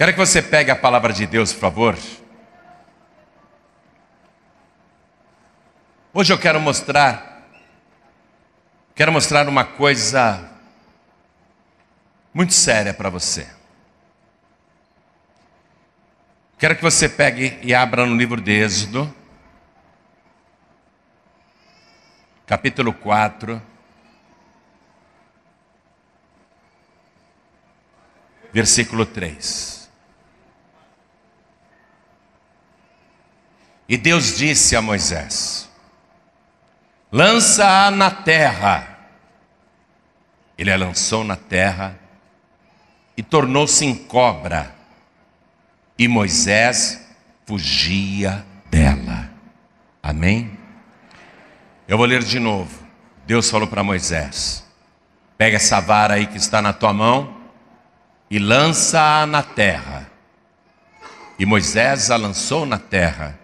Quero que você pegue a palavra de Deus, por favor. Hoje eu quero mostrar, quero mostrar uma coisa muito séria para você. Quero que você pegue e abra no livro de Êxodo, capítulo 4, versículo 3. E Deus disse a Moisés: Lança-a na terra. Ele a lançou na terra e tornou-se em cobra. E Moisés fugia dela. Amém? Eu vou ler de novo. Deus falou para Moisés: Pega essa vara aí que está na tua mão e lança-a na terra. E Moisés a lançou na terra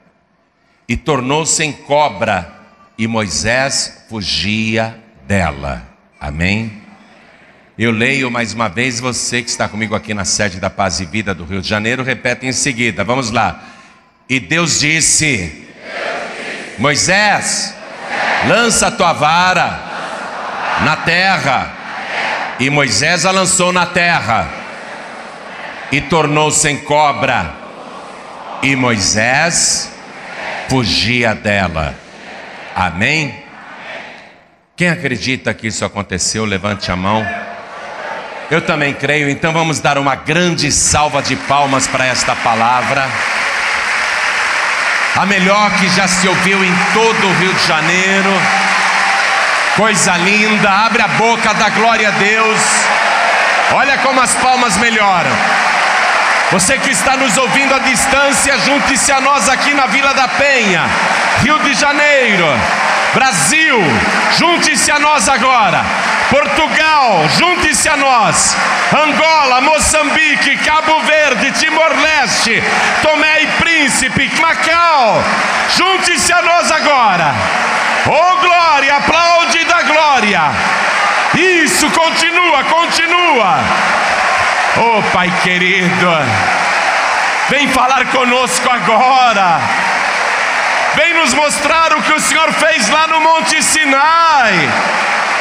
e tornou-se em cobra e Moisés fugia dela. Amém? Eu leio mais uma vez, você que está comigo aqui na sede da Paz e Vida do Rio de Janeiro, repete em seguida, vamos lá. E Deus disse: Deus disse Moisés, Moisés, lança a tua vara na terra. E Moisés a lançou na terra e tornou-se em cobra. E Moisés fugia dela. Amém? Quem acredita que isso aconteceu, levante a mão. Eu também creio, então vamos dar uma grande salva de palmas para esta palavra. A melhor que já se ouviu em todo o Rio de Janeiro. Coisa linda, abre a boca, dá glória a Deus. Olha como as palmas melhoram. Você que está nos ouvindo à distância, junte-se a nós aqui na Vila da Penha, Rio de Janeiro, Brasil, junte-se a nós agora. Portugal, junte-se a nós. Angola, Moçambique, Cabo Verde, Timor-Leste, Tomé e Príncipe, Macau, junte-se a nós agora. Oh glória, aplaude da glória. Isso, continua, continua. Oh Pai querido, vem falar conosco agora. Vem nos mostrar o que o Senhor fez lá no Monte Sinai.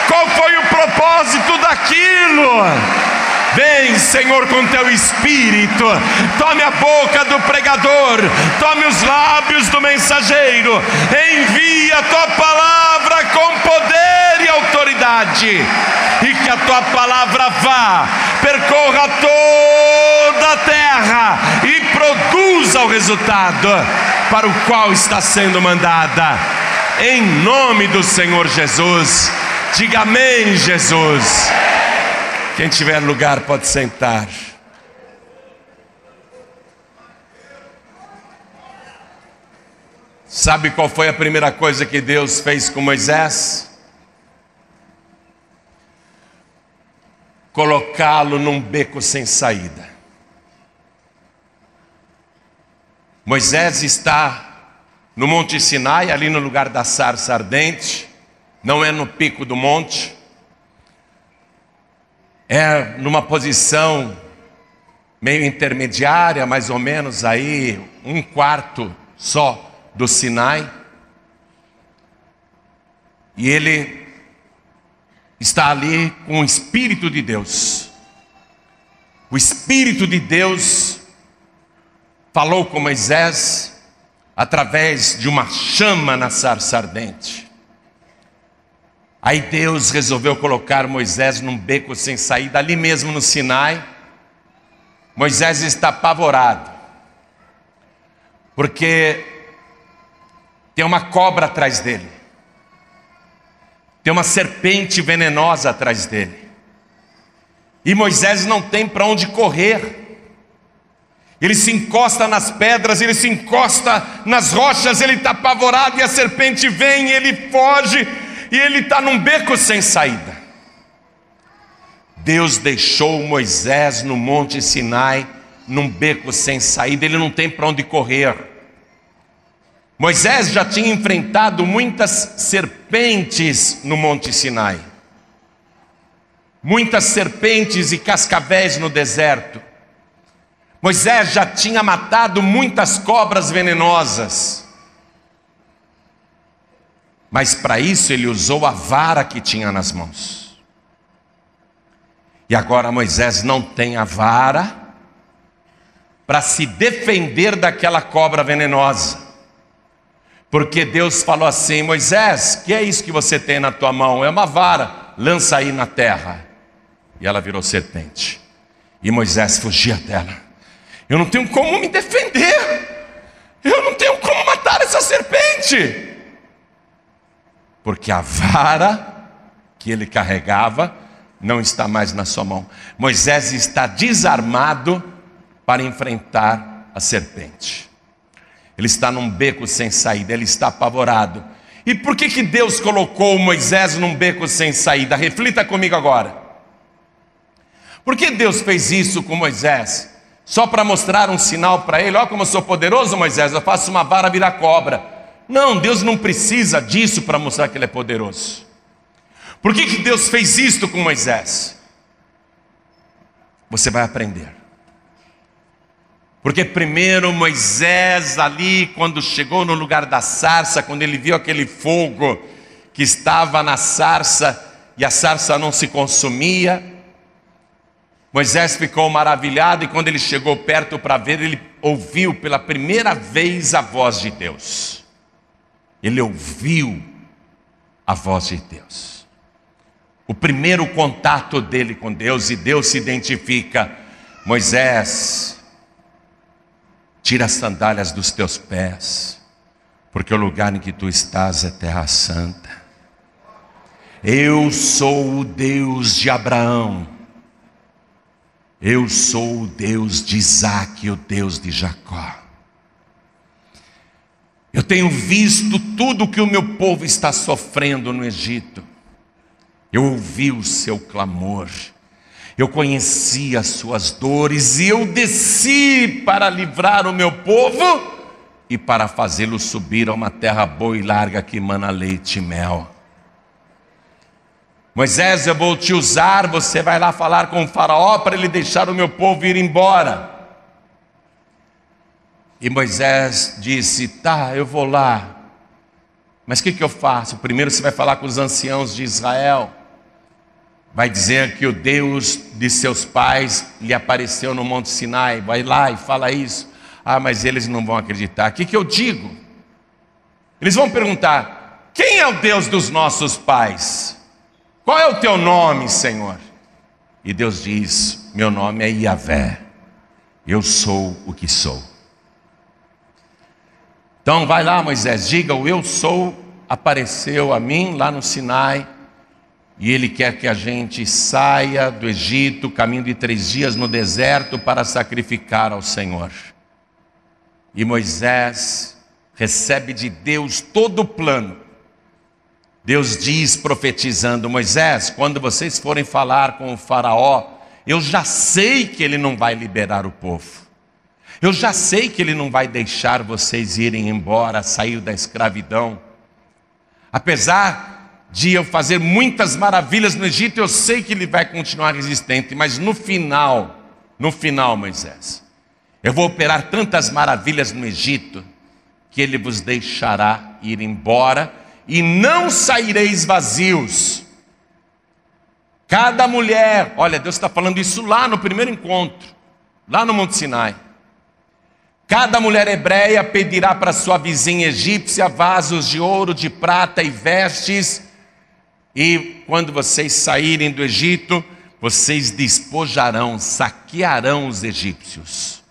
Qual foi o propósito daquilo? Vem, Senhor, com teu espírito, tome a boca do pregador, tome os lábios do mensageiro, envia a tua palavra com poder e autoridade, e que a tua palavra vá, percorra toda a terra e produza o resultado para o qual está sendo mandada, em nome do Senhor Jesus. Diga amém, Jesus. Quem tiver lugar pode sentar. Sabe qual foi a primeira coisa que Deus fez com Moisés? Colocá-lo num beco sem saída. Moisés está no Monte Sinai, ali no lugar da sarça ardente, não é no pico do monte, é numa posição meio intermediária, mais ou menos aí, um quarto só do Sinai. E ele está ali com o Espírito de Deus. O Espírito de Deus falou com Moisés através de uma chama na sarça ardente. Aí Deus resolveu colocar Moisés num beco sem saída, ali mesmo no Sinai. Moisés está apavorado, porque tem uma cobra atrás dele, tem uma serpente venenosa atrás dele, e Moisés não tem para onde correr. Ele se encosta nas pedras, ele se encosta nas rochas, ele está apavorado e a serpente vem, ele foge e ele está num beco sem saída. Deus deixou Moisés no Monte Sinai, num beco sem saída, ele não tem para onde correr. Moisés já tinha enfrentado muitas serpentes no Monte Sinai, muitas serpentes e cascavéis no deserto, Moisés já tinha matado muitas cobras venenosas. Mas para isso ele usou a vara que tinha nas mãos. E agora Moisés não tem a vara para se defender daquela cobra venenosa. Porque Deus falou assim: Moisés, que é isso que você tem na tua mão? É uma vara, lança aí na terra. E ela virou serpente. E Moisés fugia dela. Eu não tenho como me defender. Eu não tenho como matar essa serpente. Porque a vara que ele carregava não está mais na sua mão. Moisés está desarmado para enfrentar a serpente. Ele está num beco sem saída, ele está apavorado. E por que, que Deus colocou Moisés num beco sem saída? Reflita comigo agora. Por que Deus fez isso com Moisés? Só para mostrar um sinal para ele: olha como eu sou poderoso, Moisés, eu faço uma vara virar cobra. Não, Deus não precisa disso para mostrar que Ele é poderoso. Por que, que Deus fez isto com Moisés? Você vai aprender. Porque primeiro Moisés, ali, quando chegou no lugar da sarça, quando ele viu aquele fogo que estava na sarça e a sarça não se consumia, Moisés ficou maravilhado e quando ele chegou perto para ver, ele ouviu pela primeira vez a voz de Deus. Ele ouviu a voz de Deus. O primeiro contato dele com Deus e Deus se identifica: Moisés, Tira as sandálias dos teus pés, porque o lugar em que tu estás é terra santa. Eu sou o Deus de Abraão, eu sou o Deus de Isaac, o Deus de Jacó. Eu tenho visto tudo que o meu povo está sofrendo no Egito. Eu ouvi o seu clamor eu conheci as suas dores e eu desci para livrar o meu povo e para fazê-lo subir a uma terra boa e larga que emana leite e mel. Moisés, eu vou te usar, você vai lá falar com o faraó para ele deixar o meu povo ir embora. E Moisés disse: Tá, eu vou lá. Mas o que, que eu faço? Primeiro você vai falar com os anciãos de Israel vai dizer que o Deus de seus pais lhe apareceu no Monte Sinai. Vai lá e fala isso. Ah, mas eles não vão acreditar. O que, que eu digo? Eles vão perguntar: quem é o Deus dos nossos pais? Qual é o teu nome, Senhor? E Deus diz: Meu nome é Iavé. Eu sou o que sou. Então vai lá, Moisés, diga: O eu sou apareceu a mim lá no Sinai e Ele quer que a gente saia do Egito, caminho de três dias no deserto, para sacrificar ao Senhor. E Moisés recebe de Deus todo o plano. Deus diz, profetizando: Moisés, quando vocês forem falar com o Faraó, eu já sei que ele não vai liberar o povo. Eu já sei que ele não vai deixar vocês irem embora, sair da escravidão. Apesar de eu fazer muitas maravilhas no Egito, eu sei que ele vai continuar resistente, mas no final, no final, Moisés, eu vou operar tantas maravilhas no Egito, que ele vos deixará ir embora e não saireis vazios. Cada mulher, olha, Deus está falando isso lá no primeiro encontro, lá no Monte Sinai. Cada mulher hebreia pedirá para sua vizinha egípcia vasos de ouro, de prata e vestes e quando vocês saírem do Egito, vocês despojarão, saquearão os egípcios.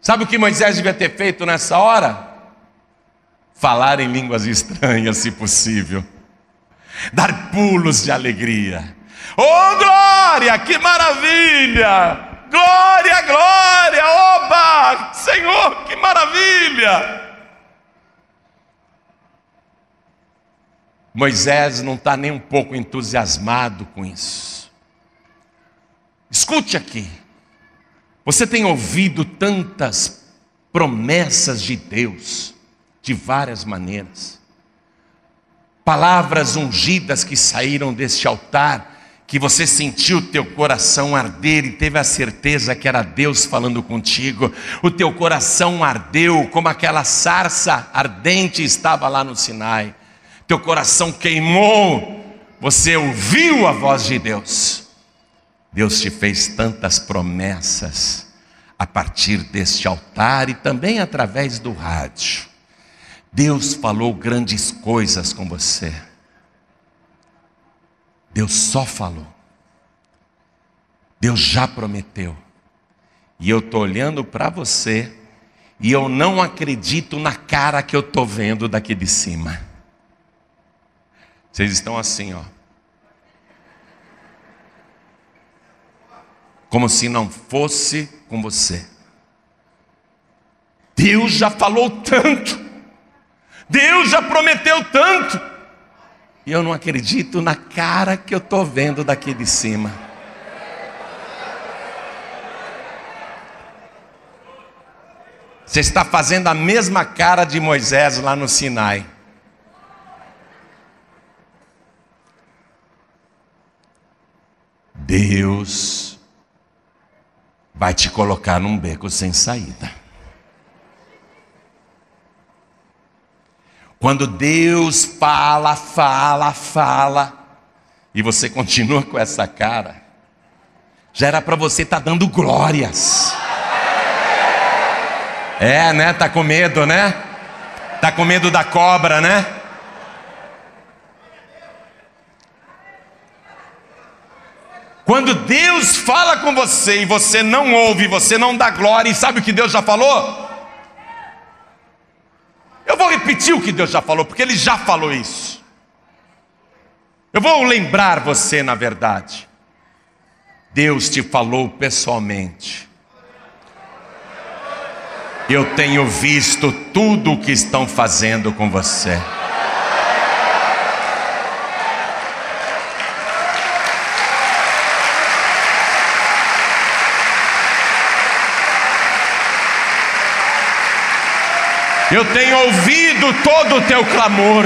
Sabe o que Moisés devia ter feito nessa hora? Falar em línguas estranhas, se possível. Dar pulos de alegria. Oh, glória, que maravilha! Glória, glória, oba! Senhor, que maravilha! Moisés não está nem um pouco entusiasmado com isso. Escute aqui. Você tem ouvido tantas promessas de Deus, de várias maneiras. Palavras ungidas que saíram deste altar, que você sentiu teu coração arder e teve a certeza que era Deus falando contigo. O teu coração ardeu como aquela sarça ardente estava lá no Sinai. Teu coração queimou. Você ouviu a voz de Deus. Deus te fez tantas promessas a partir deste altar e também através do rádio. Deus falou grandes coisas com você. Deus só falou. Deus já prometeu. E eu estou olhando para você e eu não acredito na cara que eu estou vendo daqui de cima. Vocês estão assim, ó. Como se não fosse com você. Deus já falou tanto. Deus já prometeu tanto. E eu não acredito na cara que eu estou vendo daqui de cima. Você está fazendo a mesma cara de Moisés lá no Sinai. Deus vai te colocar num beco sem saída. Quando Deus fala, fala, fala, e você continua com essa cara, já era para você estar tá dando glórias. É, né? Tá com medo, né? Tá com medo da cobra, né? Quando Deus fala com você e você não ouve, você não dá glória, e sabe o que Deus já falou? Eu vou repetir o que Deus já falou, porque Ele já falou isso. Eu vou lembrar você, na verdade. Deus te falou pessoalmente. Eu tenho visto tudo o que estão fazendo com você. Eu tenho ouvido todo o teu clamor.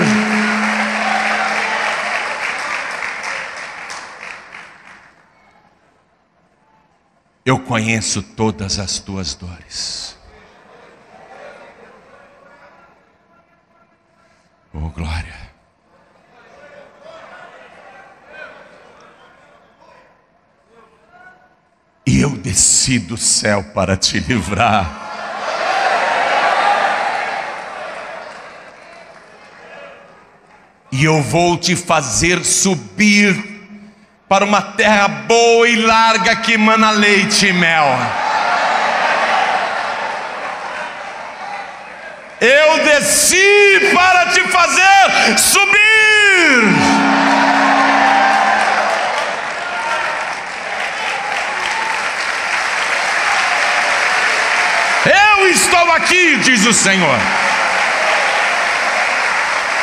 Eu conheço todas as tuas dores. Oh, glória. E eu desci do céu para te livrar. E eu vou te fazer subir para uma terra boa e larga que emana leite e mel. Eu desci para te fazer subir. Eu estou aqui, diz o Senhor.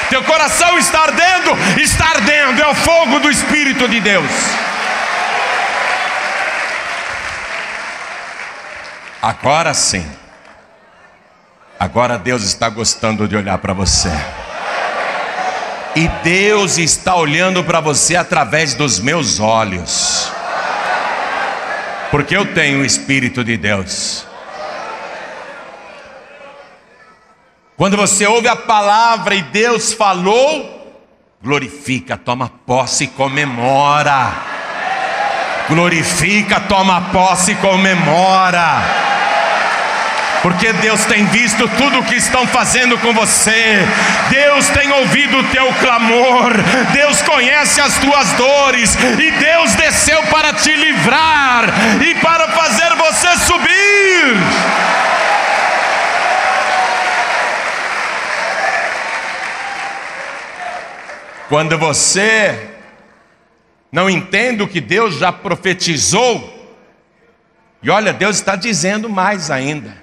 Teu coração está ardendo, está ardendo, é o fogo do Espírito de Deus. Agora sim, agora Deus está gostando de olhar para você. E Deus está olhando para você através dos meus olhos, porque eu tenho o Espírito de Deus. Quando você ouve a palavra e Deus falou, glorifica, toma posse e comemora. Glorifica, toma posse e comemora. Porque Deus tem visto tudo o que estão fazendo com você, Deus tem ouvido o teu clamor, Deus conhece as tuas dores, e Deus desceu para te livrar e para fazer você subir. Quando você não entende o que Deus já profetizou, e olha, Deus está dizendo mais ainda.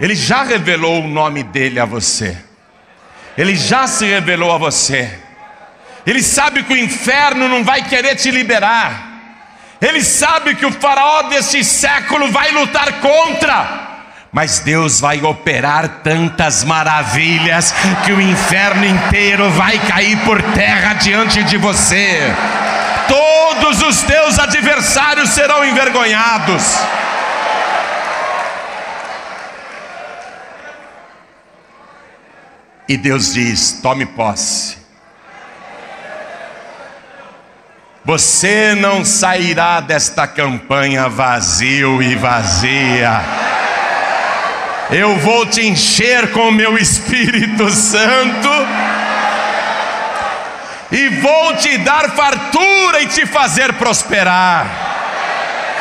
Ele já revelou o nome dele a você. Ele já se revelou a você. Ele sabe que o inferno não vai querer te liberar. Ele sabe que o faraó desse século vai lutar contra Mas Deus vai operar tantas maravilhas que o inferno inteiro vai cair por terra diante de você. Todos os teus adversários serão envergonhados. E Deus diz: tome posse. Você não sairá desta campanha vazio e vazia. Eu vou te encher com o meu Espírito Santo e vou te dar fartura e te fazer prosperar.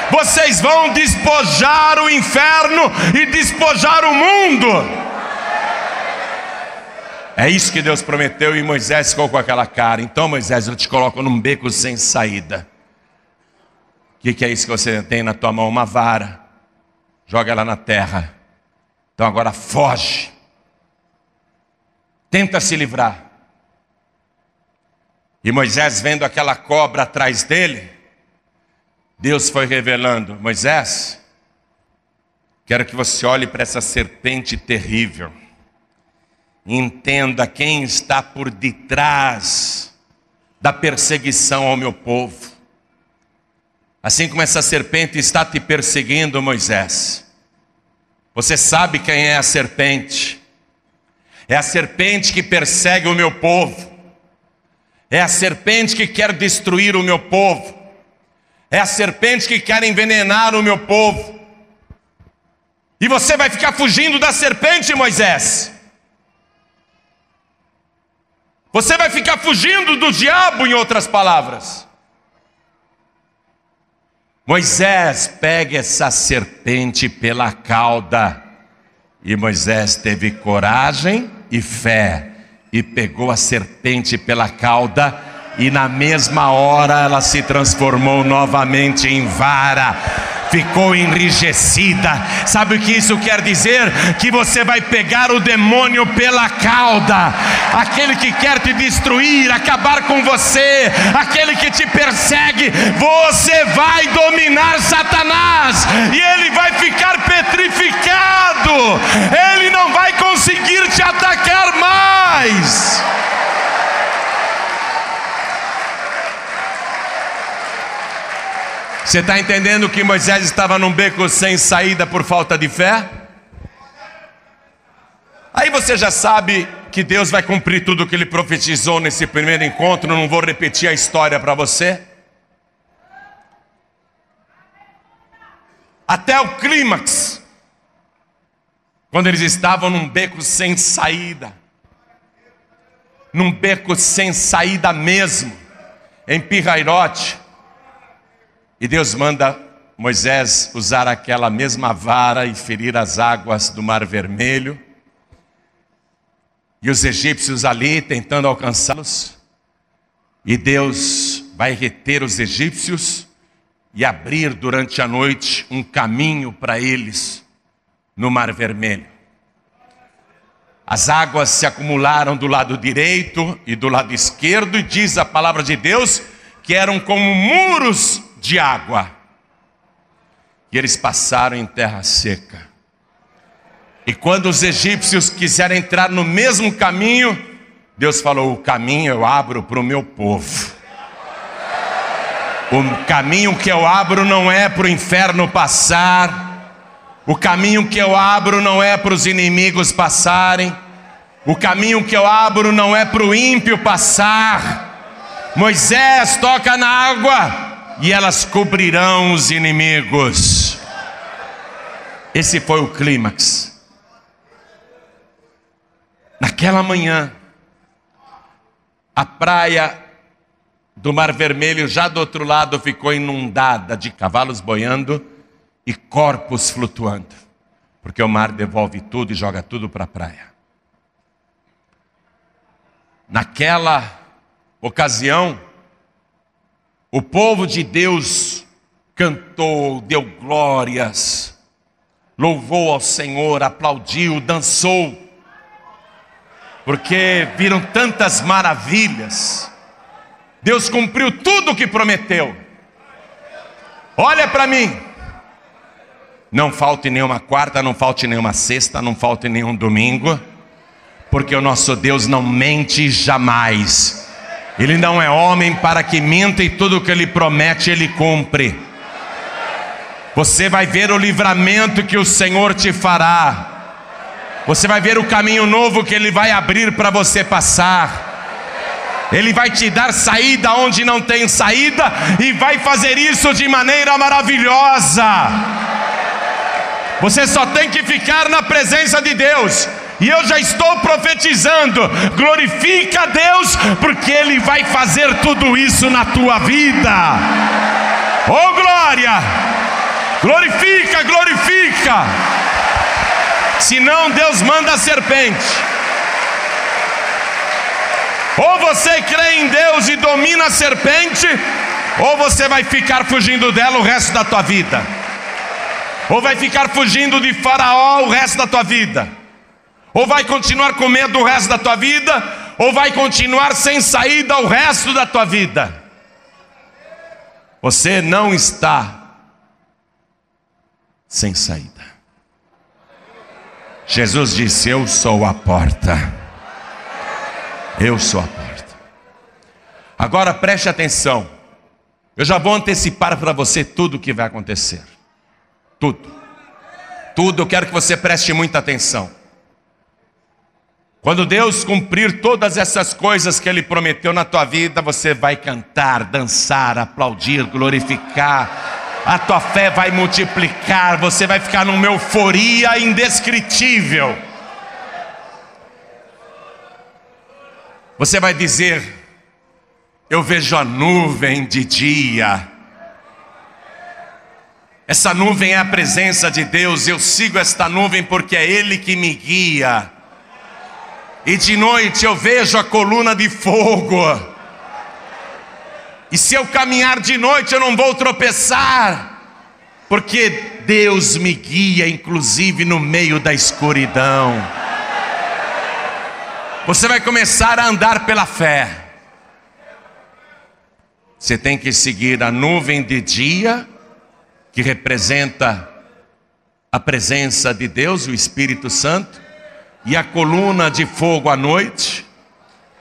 Vocês vão despojar o inferno e despojar o mundo. É isso que Deus prometeu e Moisés ficou com aquela cara. Então, Moisés, eu te coloco num beco sem saída. O que, que é isso que você tem na tua mão? Uma vara. Joga ela na terra. Então agora foge. Tenta se livrar. E Moisés, vendo aquela cobra atrás dele, Deus foi revelando: Moisés, quero que você olhe para essa serpente terrível entenda quem está por detrás da perseguição ao meu povo. Assim como essa serpente está te perseguindo, Moisés. Você sabe quem é a serpente? É a serpente que persegue o meu povo. É a serpente que quer destruir o meu povo. É a serpente que quer envenenar o meu povo. E você vai ficar fugindo da serpente, Moisés? Você vai ficar fugindo do diabo, em outras palavras. Moisés pega essa serpente pela cauda. E Moisés teve coragem e fé e pegou a serpente pela cauda e na mesma hora ela se transformou novamente em vara ficou enrijecida. Sabe o que isso quer dizer? Que você vai pegar o demônio pela cauda, aquele que quer te destruir, acabar com você, aquele que te persegue, você vai dominar Satanás e ele vai ficar petrificado, ele não vai conseguir te atacar mais. Você está entendendo que Moisés estava num beco sem saída por falta de fé? Aí você já sabe que Deus vai cumprir tudo o que ele profetizou nesse primeiro encontro, não vou repetir a história para você. Até o clímax, quando eles estavam num beco sem saída, num beco sem saída mesmo, em Pirairote, e Deus manda Moisés usar aquela mesma vara e ferir as águas do Mar Vermelho. E os egípcios ali tentando alcançá-los. E Deus vai reter os egípcios e abrir durante a noite um caminho para eles no Mar Vermelho. As águas se acumularam do lado direito e do lado esquerdo, e diz a palavra de Deus que eram como muros de água. E eles passaram em terra seca. E quando os egípcios quiseram entrar no mesmo caminho, Deus falou: O caminho eu abro para o meu povo. O caminho que eu abro não é para o inferno passar. O caminho que eu abro não é para os inimigos passarem. O caminho que eu abro não é para o ímpio passar. Moisés toca na água e elas cobrirão os inimigos. Esse foi o clímax. Naquela manhã, a praia do Mar Vermelho, já do outro lado, ficou inundada de cavalos boiando e corpos flutuando, porque o mar devolve tudo e joga tudo para a praia. Naquela ocasião, o povo de Deus cantou, deu glórias, louvou ao Senhor, aplaudiu, dançou, porque viram tantas maravilhas. Deus cumpriu tudo o que prometeu. Olha para mim. Não falte nenhuma quarta, não falte nenhuma sexta, não falte nenhum domingo, porque o nosso Deus não mente jamais. Ele não é homem para que minta e tudo o que ele promete ele cumpre. Você vai ver o livramento que o Senhor te fará. Você vai ver o caminho novo que ele vai abrir para você passar. Ele vai te dar saída onde não tem saída e vai fazer isso de maneira maravilhosa. Você só tem que ficar na presença de Deus. E eu já estou profetizando. Glorifica a Deus, porque Ele vai fazer tudo isso na tua vida. Oh glória! Glorifica, glorifica. Senão Deus manda a serpente. Ou você crê em Deus e domina a serpente, ou você vai ficar fugindo dela o resto da tua vida. Ou vai ficar fugindo de Faraó o resto da tua vida. Ou vai continuar com medo o resto da tua vida, ou vai continuar sem saída o resto da tua vida. Você não está sem saída. Jesus disse: Eu sou a porta. Eu sou a porta. Agora preste atenção. Eu já vou antecipar para você tudo o que vai acontecer. Tudo. Tudo, eu quero que você preste muita atenção. Quando Deus cumprir todas essas coisas que Ele prometeu na tua vida, você vai cantar, dançar, aplaudir, glorificar. A tua fé vai multiplicar, você vai ficar numa euforia indescritível. Você vai dizer: Eu vejo a nuvem de dia. Essa nuvem é a presença de Deus. Eu sigo esta nuvem porque é Ele que me guia. E de noite eu vejo a coluna de fogo. E se eu caminhar de noite eu não vou tropeçar, porque Deus me guia, inclusive no meio da escuridão. Você vai começar a andar pela fé. Você tem que seguir a nuvem de dia, que representa a presença de Deus, o Espírito Santo, e a coluna de fogo à noite,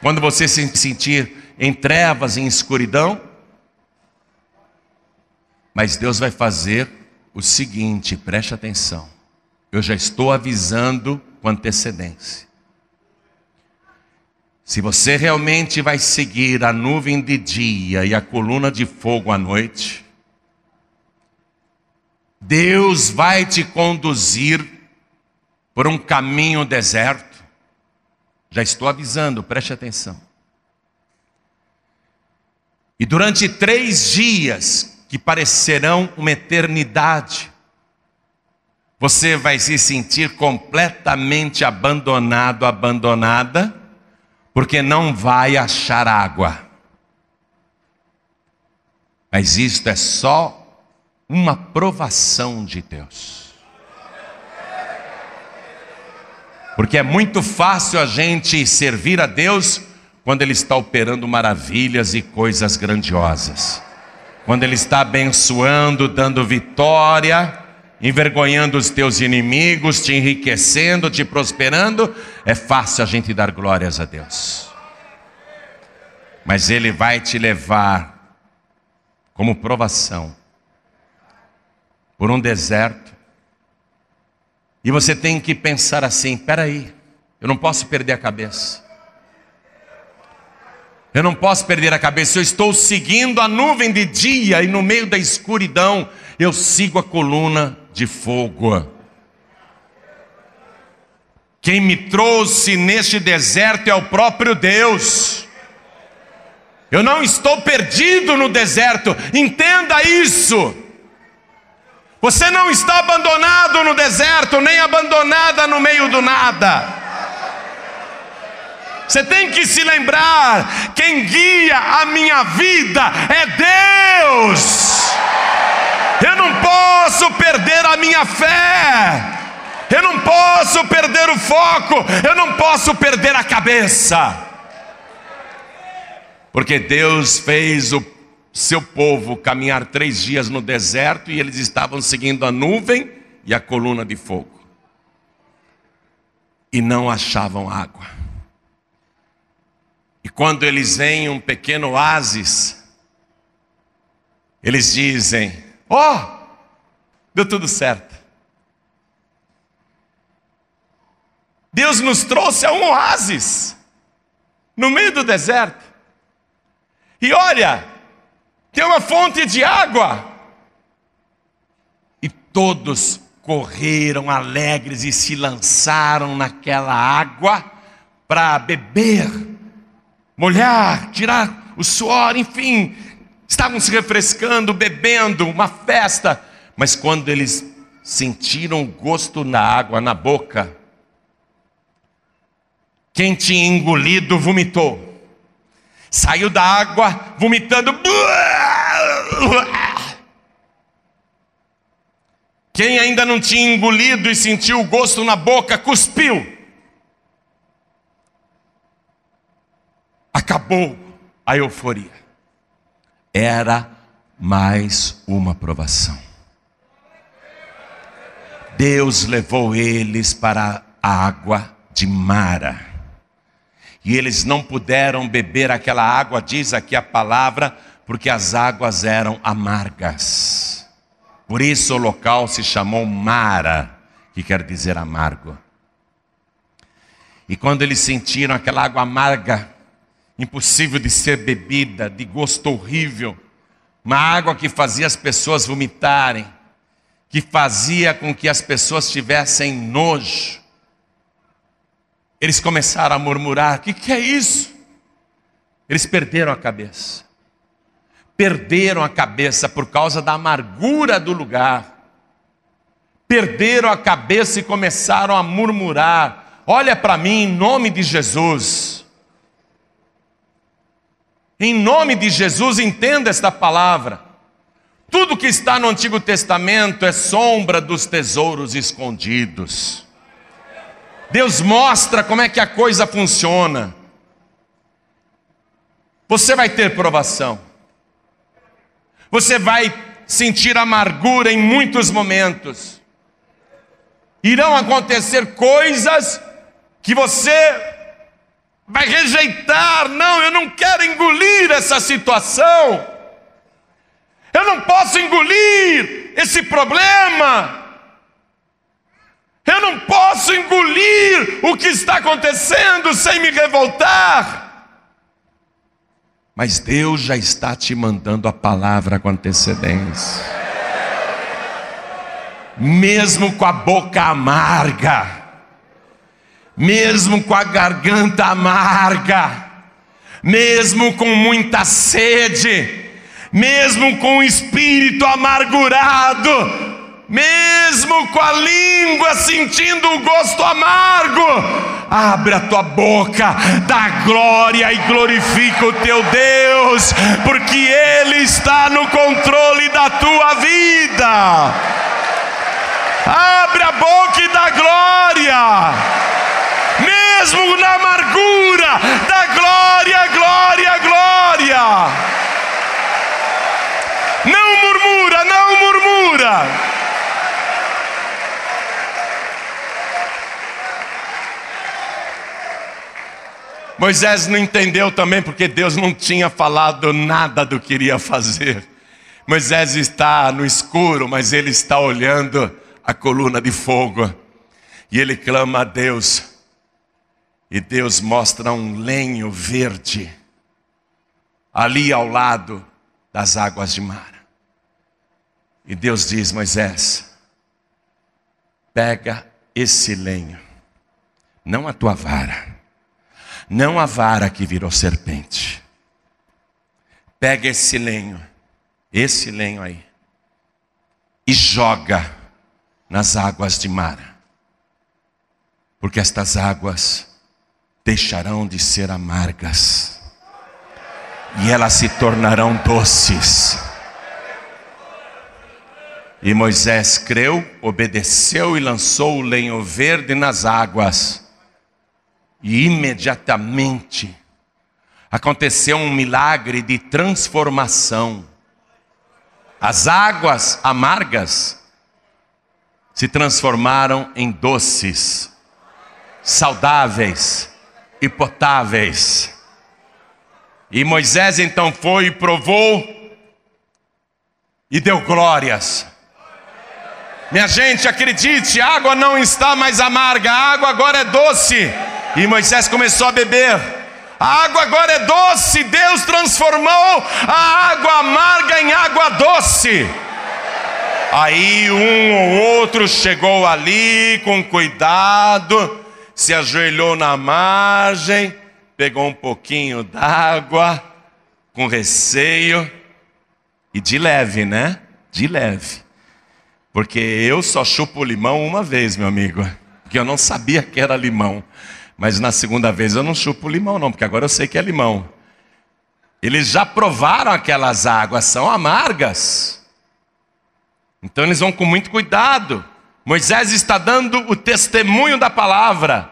quando você se sentir em trevas, em escuridão. Mas Deus vai fazer o seguinte, preste atenção. Eu já estou avisando com antecedência. Se você realmente vai seguir a nuvem de dia e a coluna de fogo à noite, Deus vai te conduzir por um caminho deserto. Já estou avisando, preste atenção. E durante três dias, que parecerão uma eternidade, você vai se sentir completamente abandonado, abandonada porque não vai achar água. Mas isto é só uma provação de Deus. Porque é muito fácil a gente servir a Deus quando Ele está operando maravilhas e coisas grandiosas. Quando Ele está abençoando, dando vitória envergonhando os teus inimigos, te enriquecendo, te prosperando, é fácil a gente dar glórias a Deus. Mas Ele vai te levar como provação por um deserto. E você tem que pensar assim: peraí, eu não posso perder a cabeça. Eu não posso perder a cabeça. Eu estou seguindo a nuvem de dia e no meio da escuridão eu sigo a coluna de fogo. Quem me trouxe neste deserto é o próprio Deus. Eu não estou perdido no deserto, entenda isso. Você não está abandonado no deserto, nem abandonada no meio do nada. Você tem que se lembrar: quem guia a minha vida é Deus. Eu não posso perder a minha fé. Eu não posso perder o foco. Eu não posso perder a cabeça. Porque Deus fez o seu povo caminhar três dias no deserto e eles estavam seguindo a nuvem e a coluna de fogo. E não achavam água. E quando eles veem um pequeno oásis, eles dizem: Ó, oh, deu tudo certo. Deus nos trouxe a um oásis no meio do deserto. E olha, tem uma fonte de água. E todos correram alegres e se lançaram naquela água para beber, molhar, tirar o suor, enfim, estavam se refrescando, bebendo, uma festa. Mas quando eles sentiram o gosto na água na boca, quem tinha engolido vomitou. Saiu da água vomitando. Quem ainda não tinha engolido e sentiu o gosto na boca, cuspiu. Acabou a euforia. Era mais uma provação. Deus levou eles para a água de Mara. E eles não puderam beber aquela água, diz aqui a palavra, porque as águas eram amargas. Por isso o local se chamou Mara, que quer dizer amargo. E quando eles sentiram aquela água amarga, impossível de ser bebida, de gosto horrível, uma água que fazia as pessoas vomitarem, que fazia com que as pessoas tivessem nojo, eles começaram a murmurar: o que, que é isso? Eles perderam a cabeça. Perderam a cabeça por causa da amargura do lugar. Perderam a cabeça e começaram a murmurar: Olha para mim em nome de Jesus. Em nome de Jesus, entenda esta palavra. Tudo que está no Antigo Testamento é sombra dos tesouros escondidos. Deus mostra como é que a coisa funciona. Você vai ter provação. Você vai sentir amargura em muitos momentos. Irão acontecer coisas que você vai rejeitar. Não, eu não quero engolir essa situação. Eu não posso engolir esse problema. Eu não posso engolir o que está acontecendo sem me revoltar. Mas Deus já está te mandando a palavra com antecedência. Mesmo com a boca amarga, mesmo com a garganta amarga, mesmo com muita sede, mesmo com o espírito amargurado, mesmo com a língua sentindo o gosto amargo, abre a tua boca, dá glória e glorifica o teu Deus, porque Ele está no controle da tua vida. Abre a boca e dá glória, mesmo na amargura, dá glória, glória, glória. Não murmura, não murmura. Moisés não entendeu também porque Deus não tinha falado nada do que iria fazer. Moisés está no escuro, mas ele está olhando a coluna de fogo. E ele clama a Deus. E Deus mostra um lenho verde ali ao lado das águas de mar. E Deus diz: Moisés, pega esse lenho, não a tua vara não a vara que virou serpente. Pega esse lenho, esse lenho aí, e joga nas águas de mar, porque estas águas deixarão de ser amargas e elas se tornarão doces. E Moisés creu, obedeceu e lançou o lenho verde nas águas e imediatamente aconteceu um milagre de transformação. As águas amargas se transformaram em doces, saudáveis e potáveis. E Moisés então foi e provou e deu glórias. Minha gente, acredite, a água não está mais amarga, a água agora é doce. E Moisés começou a beber. A água agora é doce, Deus transformou a água amarga em água doce. Aí um ou outro chegou ali com cuidado, se ajoelhou na margem, pegou um pouquinho d'água, com receio, e de leve, né? De leve. Porque eu só chupo limão uma vez, meu amigo. Porque eu não sabia que era limão. Mas na segunda vez eu não chupo limão, não, porque agora eu sei que é limão. Eles já provaram aquelas águas, são amargas. Então eles vão com muito cuidado. Moisés está dando o testemunho da palavra,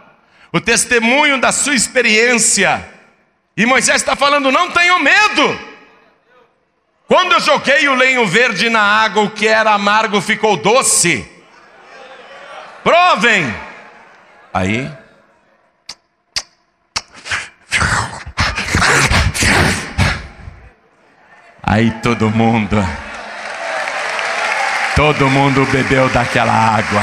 o testemunho da sua experiência. E Moisés está falando: não tenham medo. Quando eu joguei o lenho verde na água, o que era amargo ficou doce. Provem. Aí. Aí todo mundo. Todo mundo bebeu daquela água.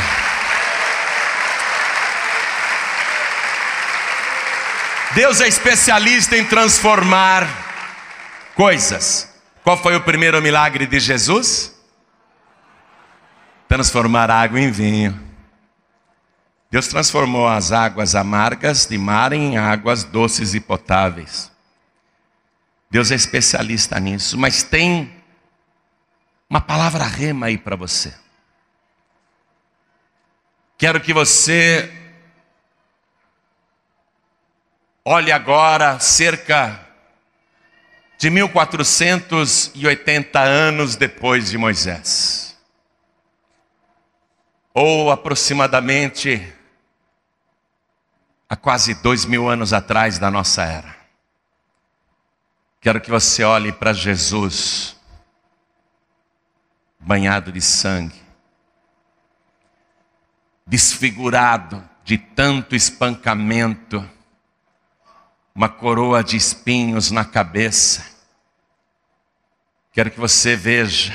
Deus é especialista em transformar coisas. Qual foi o primeiro milagre de Jesus? Transformar água em vinho. Deus transformou as águas amargas de mar em águas doces e potáveis. Deus é especialista nisso, mas tem uma palavra rema aí para você. Quero que você olhe agora cerca de 1480 anos depois de Moisés, ou aproximadamente há quase dois mil anos atrás da nossa era. Quero que você olhe para Jesus, banhado de sangue, desfigurado de tanto espancamento, uma coroa de espinhos na cabeça. Quero que você veja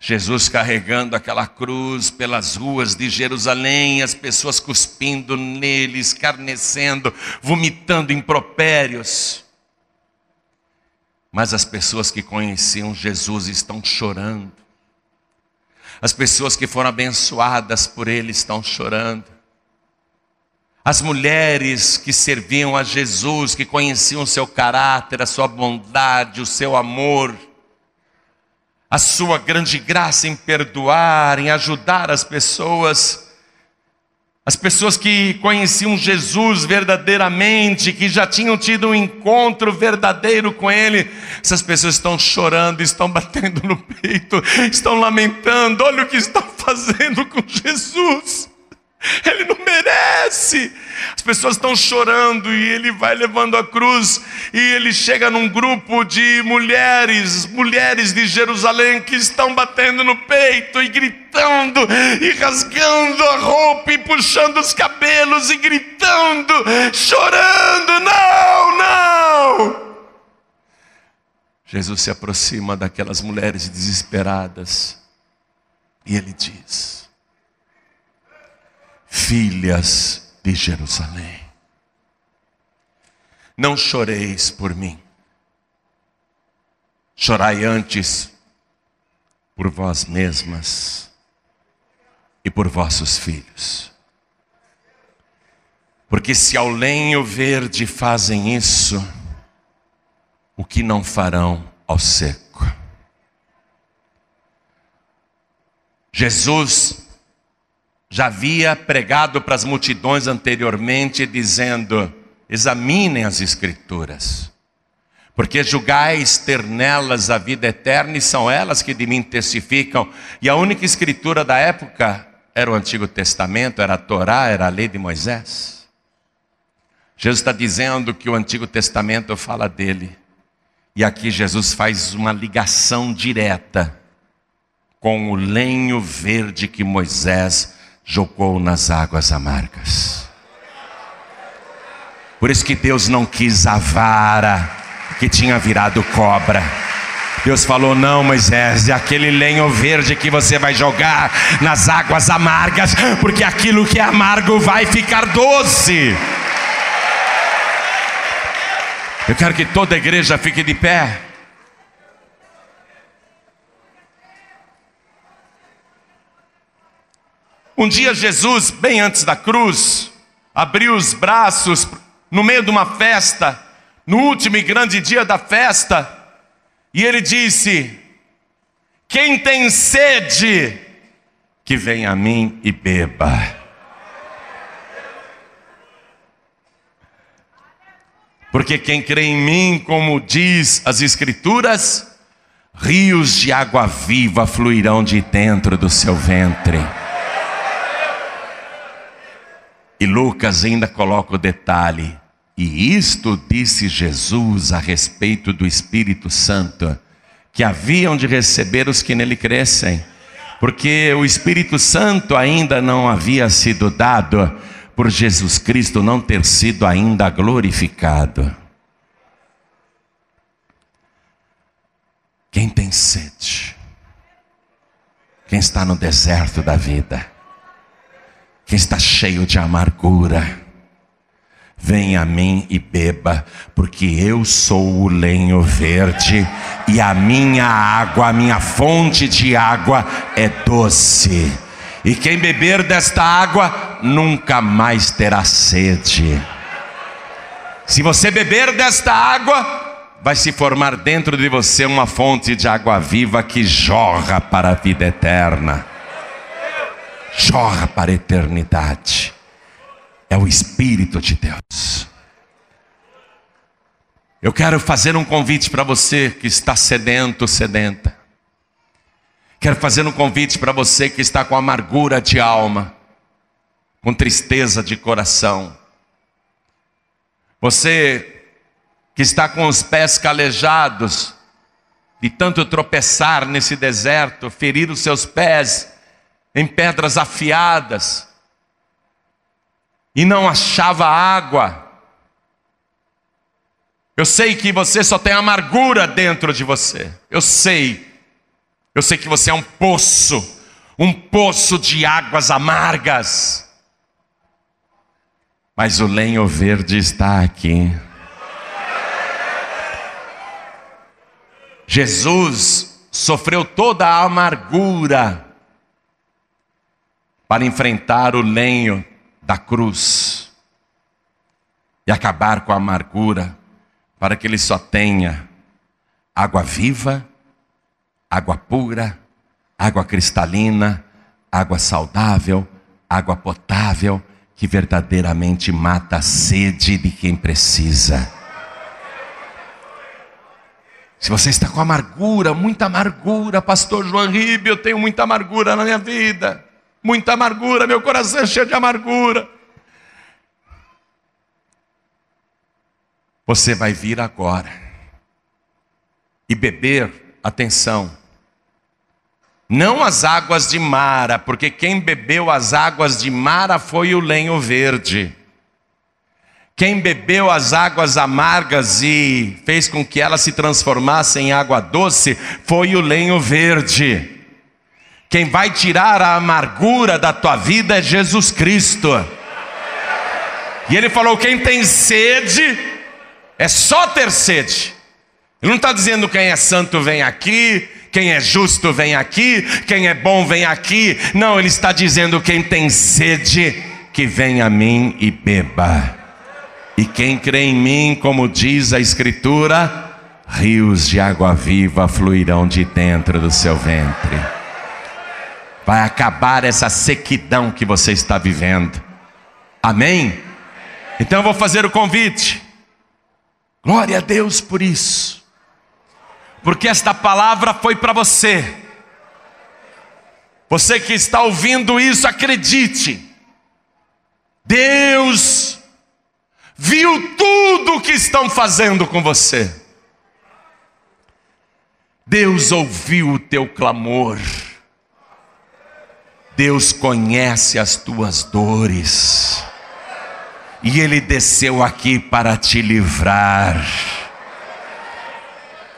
Jesus carregando aquela cruz pelas ruas de Jerusalém, as pessoas cuspindo nele, escarnecendo, vomitando impropérios. Mas as pessoas que conheciam Jesus estão chorando. As pessoas que foram abençoadas por ele estão chorando. As mulheres que serviam a Jesus, que conheciam o seu caráter, a sua bondade, o seu amor, a sua grande graça em perdoar, em ajudar as pessoas, as pessoas que conheciam Jesus verdadeiramente, que já tinham tido um encontro verdadeiro com Ele, essas pessoas estão chorando, estão batendo no peito, estão lamentando: olha o que estão fazendo com Jesus. Ele não merece. As pessoas estão chorando e ele vai levando a cruz e ele chega num grupo de mulheres, mulheres de Jerusalém que estão batendo no peito e gritando e rasgando a roupa e puxando os cabelos e gritando, chorando: "Não, não!" Jesus se aproxima daquelas mulheres desesperadas e ele diz: filhas de Jerusalém. Não choreis por mim, chorai antes por vós mesmas e por vossos filhos. Porque se ao lenho verde fazem isso, o que não farão ao seco? Jesus já havia pregado para as multidões anteriormente, dizendo: examinem as Escrituras, porque julgais ter nelas a vida eterna, e são elas que de mim testificam. E a única Escritura da época era o Antigo Testamento, era a Torá, era a lei de Moisés. Jesus está dizendo que o Antigo Testamento fala dele, e aqui Jesus faz uma ligação direta com o lenho verde que Moisés jogou nas águas amargas. Por isso que Deus não quis a vara que tinha virado cobra. Deus falou: Não, Moisés, é aquele lenho verde que você vai jogar nas águas amargas, porque aquilo que é amargo vai ficar doce. Eu quero que toda igreja fique de pé. Um dia Jesus, bem antes da cruz, abriu os braços no meio de uma festa, no último e grande dia da festa, e ele disse: Quem tem sede, que venha a mim e beba. Porque quem crê em mim, como diz as Escrituras, rios de água viva fluirão de dentro do seu ventre. E Lucas ainda coloca o detalhe: e isto disse Jesus a respeito do Espírito Santo, que haviam de receber os que nele crescem, porque o Espírito Santo ainda não havia sido dado, por Jesus Cristo não ter sido ainda glorificado. Quem tem sede? Quem está no deserto da vida? Quem está cheio de amargura? Venha a mim e beba, porque eu sou o lenho verde e a minha água, a minha fonte de água é doce. E quem beber desta água nunca mais terá sede. Se você beber desta água, vai se formar dentro de você uma fonte de água viva que jorra para a vida eterna. Jorra para a eternidade. É o Espírito de Deus. Eu quero fazer um convite para você que está sedento, sedenta. Quero fazer um convite para você que está com amargura de alma, com tristeza de coração. Você que está com os pés calejados, de tanto tropeçar nesse deserto, ferir os seus pés em pedras afiadas, e não achava água. Eu sei que você só tem amargura dentro de você. Eu sei. Eu sei que você é um poço, um poço de águas amargas. Mas o lenho verde está aqui. Jesus sofreu toda a amargura para enfrentar o lenho da cruz e acabar com a amargura, para que ele só tenha água viva água pura, água cristalina, água saudável, água potável, que verdadeiramente mata a sede de quem precisa. Se você está com amargura, muita amargura, pastor João Ribe, eu tenho muita amargura na minha vida, muita amargura, meu coração é cheio de amargura. Você vai vir agora e beber, atenção, não as águas de Mara, porque quem bebeu as águas de Mara foi o lenho verde. Quem bebeu as águas amargas e fez com que elas se transformassem em água doce foi o lenho verde. Quem vai tirar a amargura da tua vida é Jesus Cristo. E ele falou: quem tem sede, é só ter sede. Ele não está dizendo quem é santo vem aqui, quem é justo vem aqui, quem é bom vem aqui. Não, ele está dizendo: quem tem sede, que vem a mim e beba. E quem crê em mim, como diz a Escritura, rios de água viva fluirão de dentro do seu ventre. Vai acabar essa sequidão que você está vivendo. Amém? Então eu vou fazer o convite. Glória a Deus por isso porque esta palavra foi para você. Você que está ouvindo isso, acredite. Deus viu tudo o que estão fazendo com você. Deus ouviu o teu clamor. Deus conhece as tuas dores, e Ele desceu aqui para te livrar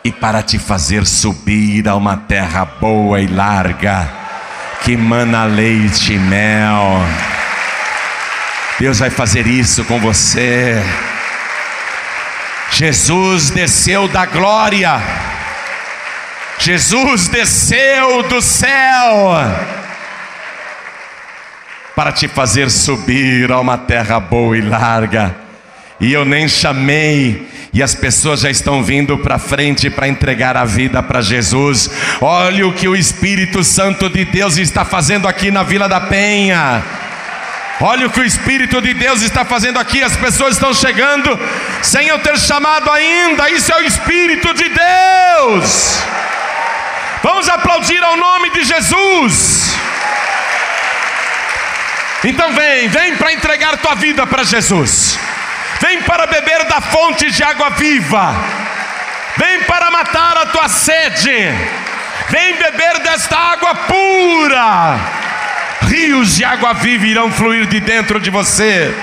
e para te fazer subir a uma terra boa e larga, que mana leite e mel. Deus vai fazer isso com você. Jesus desceu da glória, Jesus desceu do céu para te fazer subir a uma terra boa e larga. E eu nem chamei, e as pessoas já estão vindo para frente para entregar a vida para Jesus. Olha o que o Espírito Santo de Deus está fazendo aqui na Vila da Penha. Olha o que o Espírito de Deus está fazendo aqui. As pessoas estão chegando sem eu ter chamado ainda. Isso é o Espírito de Deus. Vamos aplaudir ao nome de Jesus. Então vem, vem para entregar tua vida para Jesus. Vem para beber da fonte de água viva. Vem para matar a tua sede. Vem beber desta água pura rios de água viva irão fluir de dentro de você.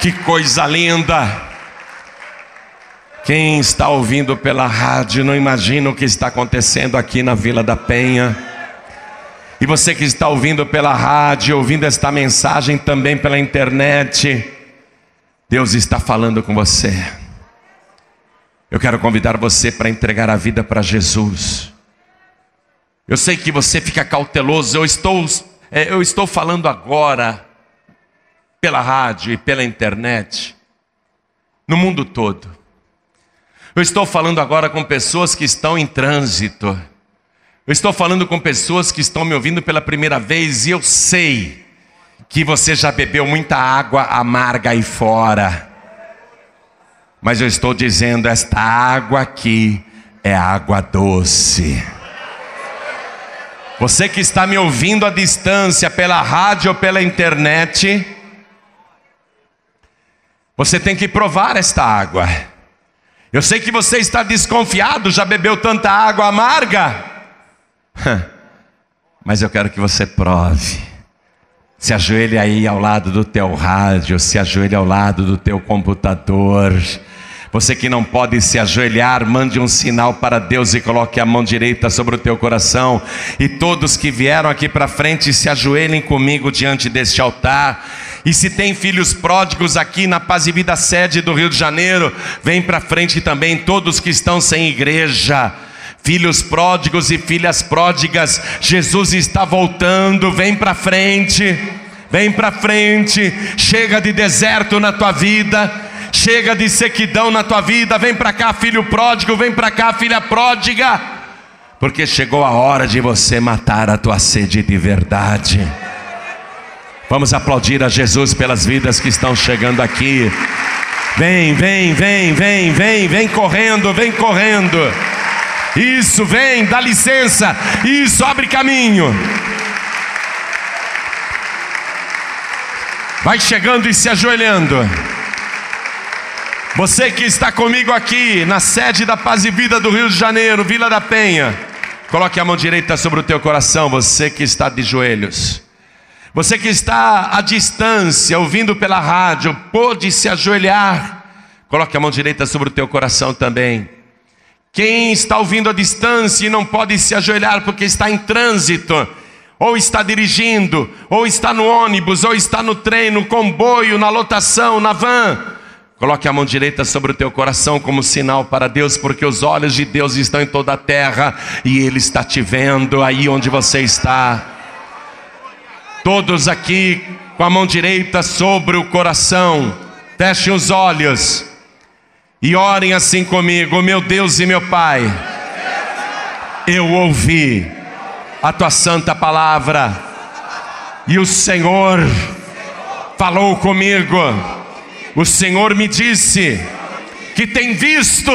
Que coisa linda! Quem está ouvindo pela rádio não imagina o que está acontecendo aqui na Vila da Penha. E você que está ouvindo pela rádio, ouvindo esta mensagem também pela internet, Deus está falando com você. Eu quero convidar você para entregar a vida para Jesus. Eu sei que você fica cauteloso, eu estou é, eu estou falando agora pela rádio e pela internet, no mundo todo. Eu estou falando agora com pessoas que estão em trânsito. Eu estou falando com pessoas que estão me ouvindo pela primeira vez e eu sei que você já bebeu muita água amarga aí fora. Mas eu estou dizendo, esta água aqui é água doce. Você que está me ouvindo à distância, pela rádio ou pela internet, você tem que provar esta água. Eu sei que você está desconfiado, já bebeu tanta água amarga, mas eu quero que você prove. Se ajoelhe aí ao lado do teu rádio, se ajoelhe ao lado do teu computador. Você que não pode se ajoelhar, mande um sinal para Deus e coloque a mão direita sobre o teu coração. E todos que vieram aqui para frente, se ajoelhem comigo diante deste altar. E se tem filhos pródigos aqui na Paz e Vida sede do Rio de Janeiro, vem para frente também todos que estão sem igreja. Filhos pródigos e filhas pródigas, Jesus está voltando, vem para frente. Vem para frente, chega de deserto na tua vida, Chega de sequidão na tua vida, vem para cá, filho pródigo, vem para cá, filha pródiga, porque chegou a hora de você matar a tua sede de verdade. Vamos aplaudir a Jesus pelas vidas que estão chegando aqui. Vem, vem, vem, vem, vem, vem correndo, vem correndo. Isso, vem, dá licença. Isso, abre caminho. Vai chegando e se ajoelhando. Você que está comigo aqui na sede da Paz e Vida do Rio de Janeiro, Vila da Penha, coloque a mão direita sobre o teu coração, você que está de joelhos. Você que está à distância, ouvindo pela rádio, pode se ajoelhar. Coloque a mão direita sobre o teu coração também. Quem está ouvindo à distância e não pode se ajoelhar porque está em trânsito, ou está dirigindo, ou está no ônibus, ou está no trem, no comboio, na lotação, na van, Coloque a mão direita sobre o teu coração como sinal para Deus, porque os olhos de Deus estão em toda a terra e Ele está te vendo aí onde você está. Todos aqui com a mão direita sobre o coração, fechem os olhos e orem assim comigo, meu Deus e meu Pai. Eu ouvi a tua santa palavra e o Senhor falou comigo o Senhor me disse que tem visto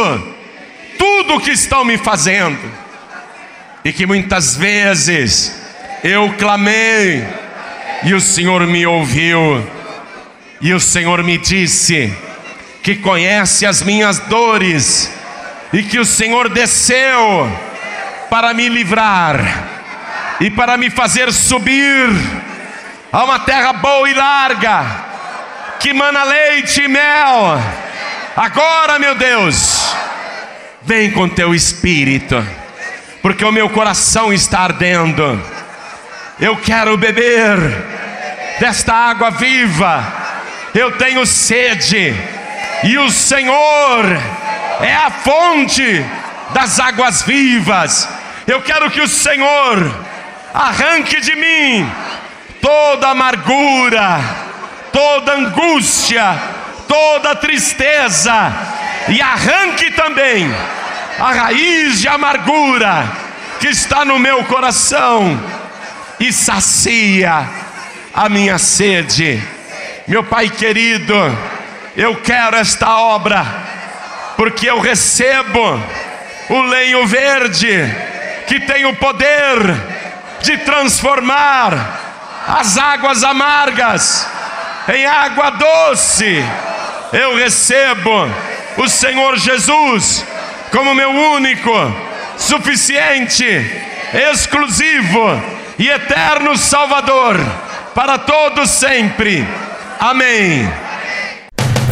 tudo o que estão me fazendo e que muitas vezes eu clamei e o Senhor me ouviu e o Senhor me disse que conhece as minhas dores e que o Senhor desceu para me livrar e para me fazer subir a uma terra boa e larga, que mana leite e mel. Agora, meu Deus, vem com teu espírito, porque o meu coração está ardendo. Eu quero beber desta água viva. Eu tenho sede, e o Senhor é a fonte das águas vivas. Eu quero que o Senhor arranque de mim toda amargura, toda angústia, toda tristeza, e arranque também a raiz de amargura que está no meu coração e sacia a minha sede. Meu Pai querido, eu quero esta obra, porque eu recebo o lenho verde que tem o poder de transformar as águas amargas em água doce. Eu recebo o Senhor Jesus como meu único, suficiente, exclusivo e eterno Salvador para todos sempre. Amém.